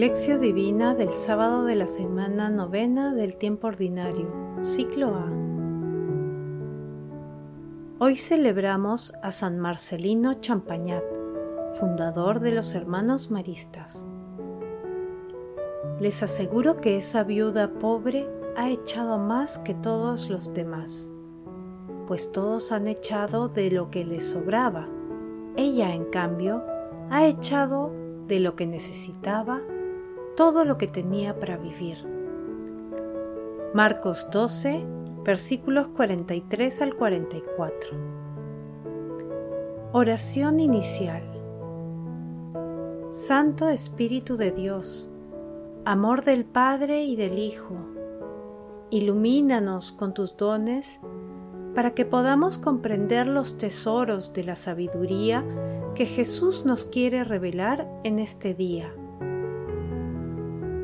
Lección Divina del sábado de la semana novena del tiempo ordinario, ciclo A. Hoy celebramos a San Marcelino Champagnat, fundador de los hermanos maristas. Les aseguro que esa viuda pobre ha echado más que todos los demás, pues todos han echado de lo que les sobraba. Ella, en cambio, ha echado de lo que necesitaba todo lo que tenía para vivir. Marcos 12, versículos 43 al 44. Oración inicial. Santo Espíritu de Dios, amor del Padre y del Hijo, ilumínanos con tus dones para que podamos comprender los tesoros de la sabiduría que Jesús nos quiere revelar en este día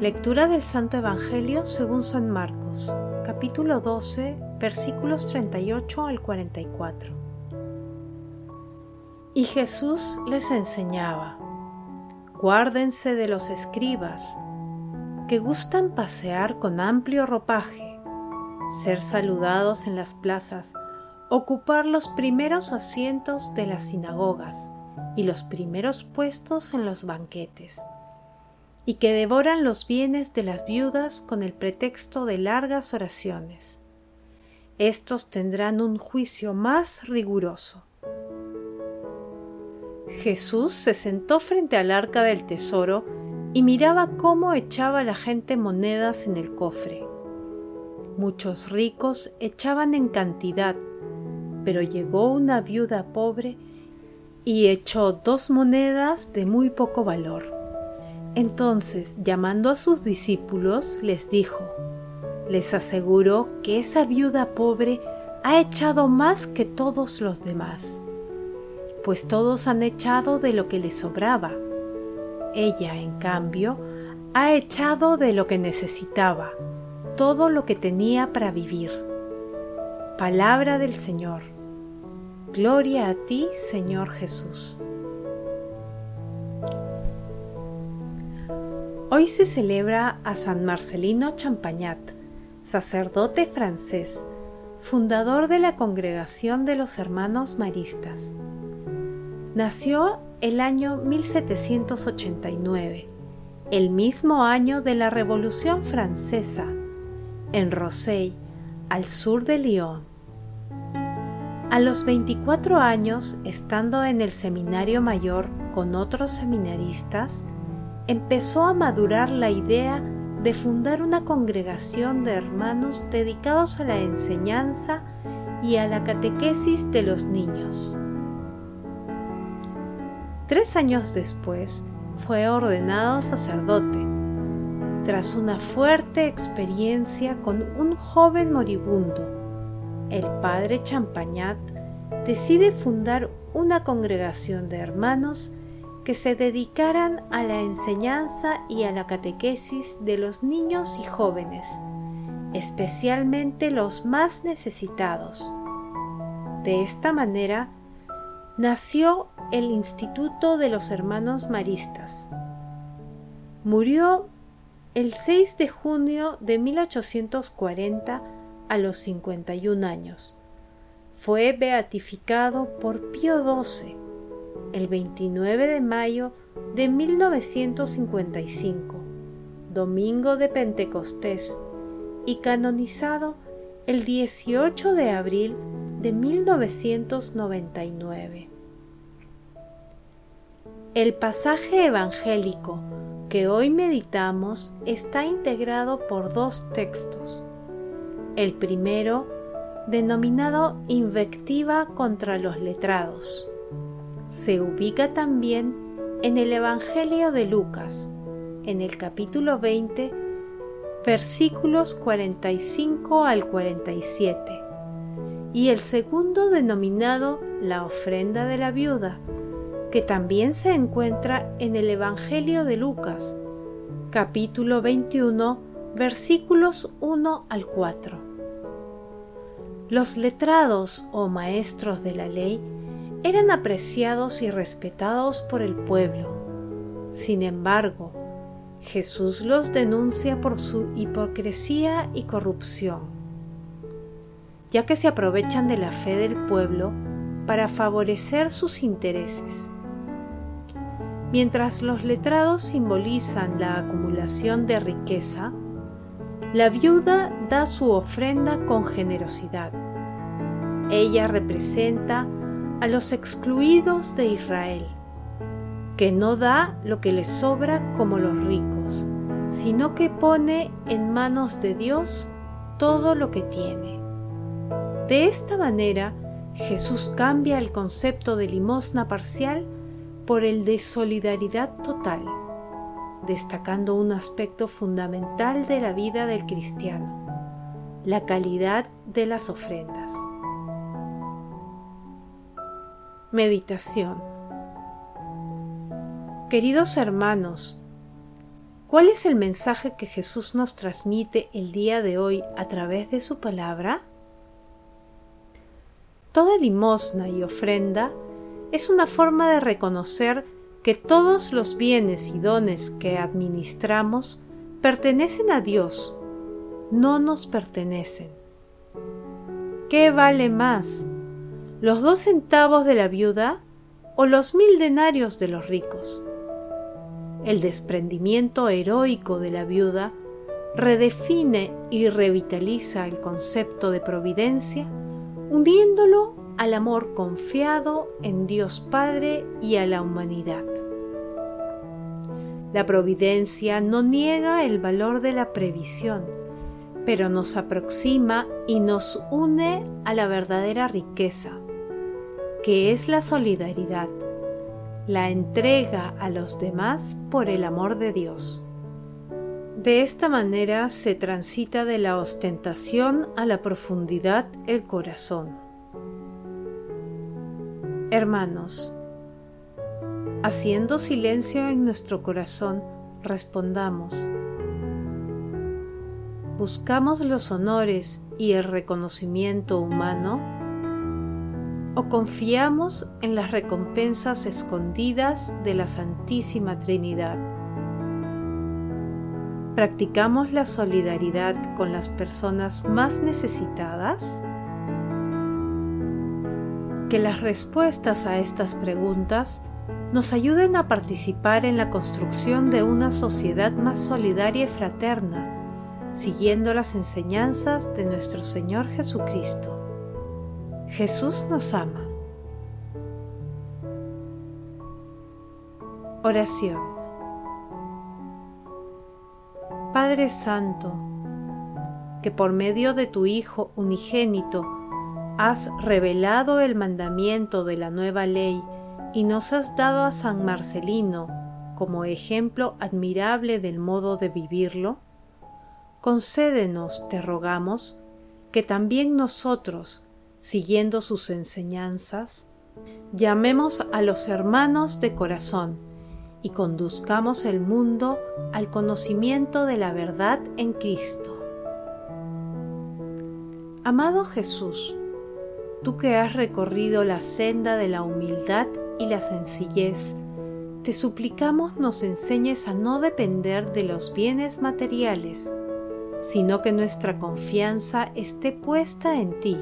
Lectura del Santo Evangelio según San Marcos, capítulo 12, versículos 38 al 44. Y Jesús les enseñaba, guárdense de los escribas, que gustan pasear con amplio ropaje, ser saludados en las plazas, ocupar los primeros asientos de las sinagogas y los primeros puestos en los banquetes y que devoran los bienes de las viudas con el pretexto de largas oraciones. Estos tendrán un juicio más riguroso. Jesús se sentó frente al arca del tesoro y miraba cómo echaba la gente monedas en el cofre. Muchos ricos echaban en cantidad, pero llegó una viuda pobre y echó dos monedas de muy poco valor. Entonces, llamando a sus discípulos, les dijo, les aseguro que esa viuda pobre ha echado más que todos los demás, pues todos han echado de lo que les sobraba. Ella, en cambio, ha echado de lo que necesitaba, todo lo que tenía para vivir. Palabra del Señor. Gloria a ti, Señor Jesús. Hoy se celebra a San Marcelino Champagnat, sacerdote francés, fundador de la Congregación de los Hermanos Maristas. Nació el año 1789, el mismo año de la Revolución Francesa, en Rosey, al sur de Lyon. A los 24 años, estando en el seminario mayor con otros seminaristas, empezó a madurar la idea de fundar una congregación de hermanos dedicados a la enseñanza y a la catequesis de los niños. Tres años después fue ordenado sacerdote, tras una fuerte experiencia con un joven moribundo. El padre Champagnat decide fundar una congregación de hermanos que se dedicaran a la enseñanza y a la catequesis de los niños y jóvenes, especialmente los más necesitados. De esta manera, nació el Instituto de los Hermanos Maristas. Murió el 6 de junio de 1840 a los 51 años. Fue beatificado por Pío XII el 29 de mayo de 1955, domingo de Pentecostés, y canonizado el 18 de abril de 1999. El pasaje evangélico que hoy meditamos está integrado por dos textos. El primero, denominado Invectiva contra los letrados, se ubica también en el Evangelio de Lucas, en el capítulo 20, versículos 45 al 47, y el segundo denominado la ofrenda de la viuda, que también se encuentra en el Evangelio de Lucas, capítulo 21, versículos 1 al 4. Los letrados o maestros de la ley eran apreciados y respetados por el pueblo. Sin embargo, Jesús los denuncia por su hipocresía y corrupción, ya que se aprovechan de la fe del pueblo para favorecer sus intereses. Mientras los letrados simbolizan la acumulación de riqueza, la viuda da su ofrenda con generosidad. Ella representa a los excluidos de Israel que no da lo que le sobra como los ricos, sino que pone en manos de Dios todo lo que tiene. De esta manera, Jesús cambia el concepto de limosna parcial por el de solidaridad total, destacando un aspecto fundamental de la vida del cristiano, la calidad de las ofrendas. Meditación Queridos hermanos, ¿cuál es el mensaje que Jesús nos transmite el día de hoy a través de su palabra? Toda limosna y ofrenda es una forma de reconocer que todos los bienes y dones que administramos pertenecen a Dios, no nos pertenecen. ¿Qué vale más? ¿Los dos centavos de la viuda o los mil denarios de los ricos? El desprendimiento heroico de la viuda redefine y revitaliza el concepto de providencia, uniéndolo al amor confiado en Dios Padre y a la humanidad. La providencia no niega el valor de la previsión, pero nos aproxima y nos une a la verdadera riqueza, que es la solidaridad la entrega a los demás por el amor de Dios. De esta manera se transita de la ostentación a la profundidad el corazón. Hermanos, haciendo silencio en nuestro corazón, respondamos. ¿Buscamos los honores y el reconocimiento humano? O confiamos en las recompensas escondidas de la Santísima Trinidad. ¿Practicamos la solidaridad con las personas más necesitadas? Que las respuestas a estas preguntas nos ayuden a participar en la construcción de una sociedad más solidaria y fraterna, siguiendo las enseñanzas de nuestro Señor Jesucristo. Jesús nos ama. Oración. Padre Santo, que por medio de tu Hijo unigénito has revelado el mandamiento de la nueva ley y nos has dado a San Marcelino como ejemplo admirable del modo de vivirlo, concédenos, te rogamos, que también nosotros, siguiendo sus enseñanzas, llamemos a los hermanos de corazón y conduzcamos el mundo al conocimiento de la verdad en Cristo. Amado Jesús, tú que has recorrido la senda de la humildad y la sencillez, te suplicamos nos enseñes a no depender de los bienes materiales, sino que nuestra confianza esté puesta en ti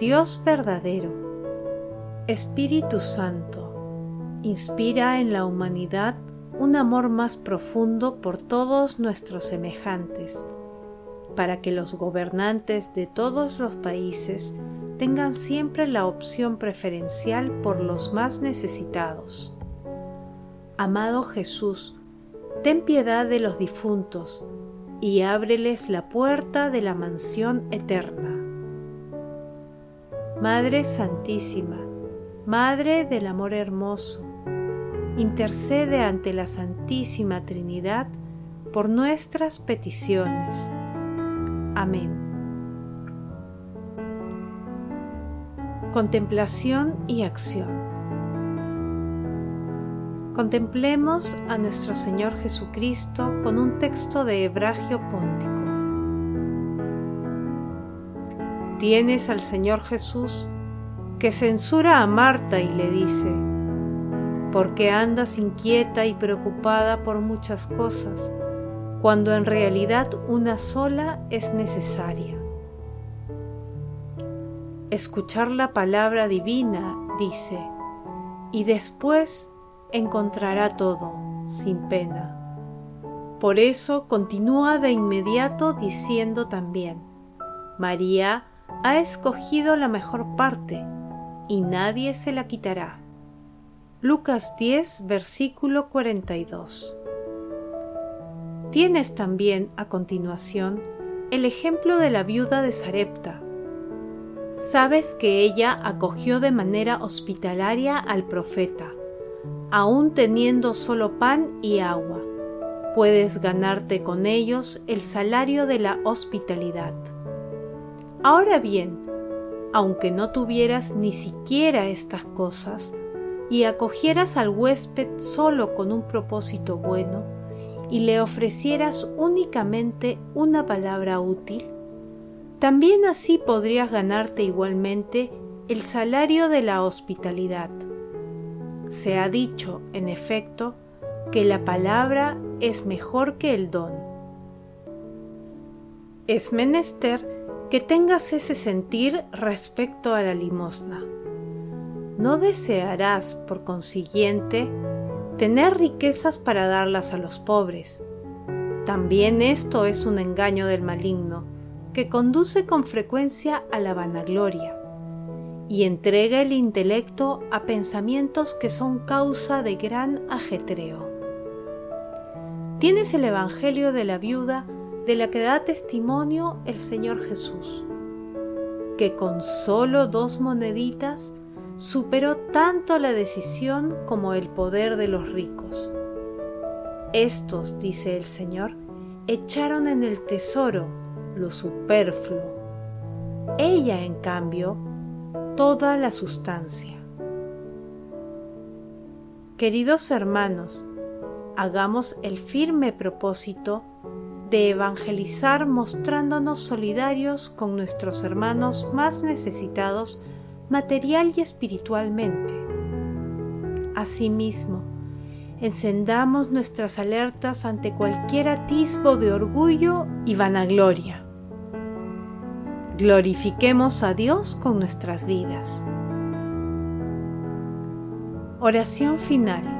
Dios verdadero, Espíritu Santo, inspira en la humanidad un amor más profundo por todos nuestros semejantes, para que los gobernantes de todos los países tengan siempre la opción preferencial por los más necesitados. Amado Jesús, ten piedad de los difuntos y ábreles la puerta de la mansión eterna. Madre Santísima, Madre del Amor Hermoso, intercede ante la Santísima Trinidad por nuestras peticiones. Amén. Contemplación y acción. Contemplemos a nuestro Señor Jesucristo con un texto de Hebragio Póntico. Tienes al Señor Jesús que censura a Marta y le dice, porque andas inquieta y preocupada por muchas cosas, cuando en realidad una sola es necesaria. Escuchar la palabra divina, dice, y después encontrará todo, sin pena. Por eso continúa de inmediato diciendo también, María ha escogido la mejor parte, y nadie se la quitará. Lucas 10, versículo 42. Tienes también a continuación el ejemplo de la viuda de Sarepta. Sabes que ella acogió de manera hospitalaria al profeta, aún teniendo solo pan y agua. Puedes ganarte con ellos el salario de la hospitalidad. Ahora bien, aunque no tuvieras ni siquiera estas cosas, y acogieras al huésped solo con un propósito bueno, y le ofrecieras únicamente una palabra útil, también así podrías ganarte igualmente el salario de la hospitalidad. Se ha dicho, en efecto, que la palabra es mejor que el don. Es menester que tengas ese sentir respecto a la limosna. No desearás, por consiguiente, tener riquezas para darlas a los pobres. También esto es un engaño del maligno, que conduce con frecuencia a la vanagloria y entrega el intelecto a pensamientos que son causa de gran ajetreo. Tienes el Evangelio de la viuda de la que da testimonio el Señor Jesús, que con solo dos moneditas superó tanto la decisión como el poder de los ricos. Estos, dice el Señor, echaron en el tesoro lo superfluo. Ella, en cambio, toda la sustancia. Queridos hermanos, hagamos el firme propósito de evangelizar mostrándonos solidarios con nuestros hermanos más necesitados material y espiritualmente. Asimismo, encendamos nuestras alertas ante cualquier atisbo de orgullo y vanagloria. Glorifiquemos a Dios con nuestras vidas. Oración final.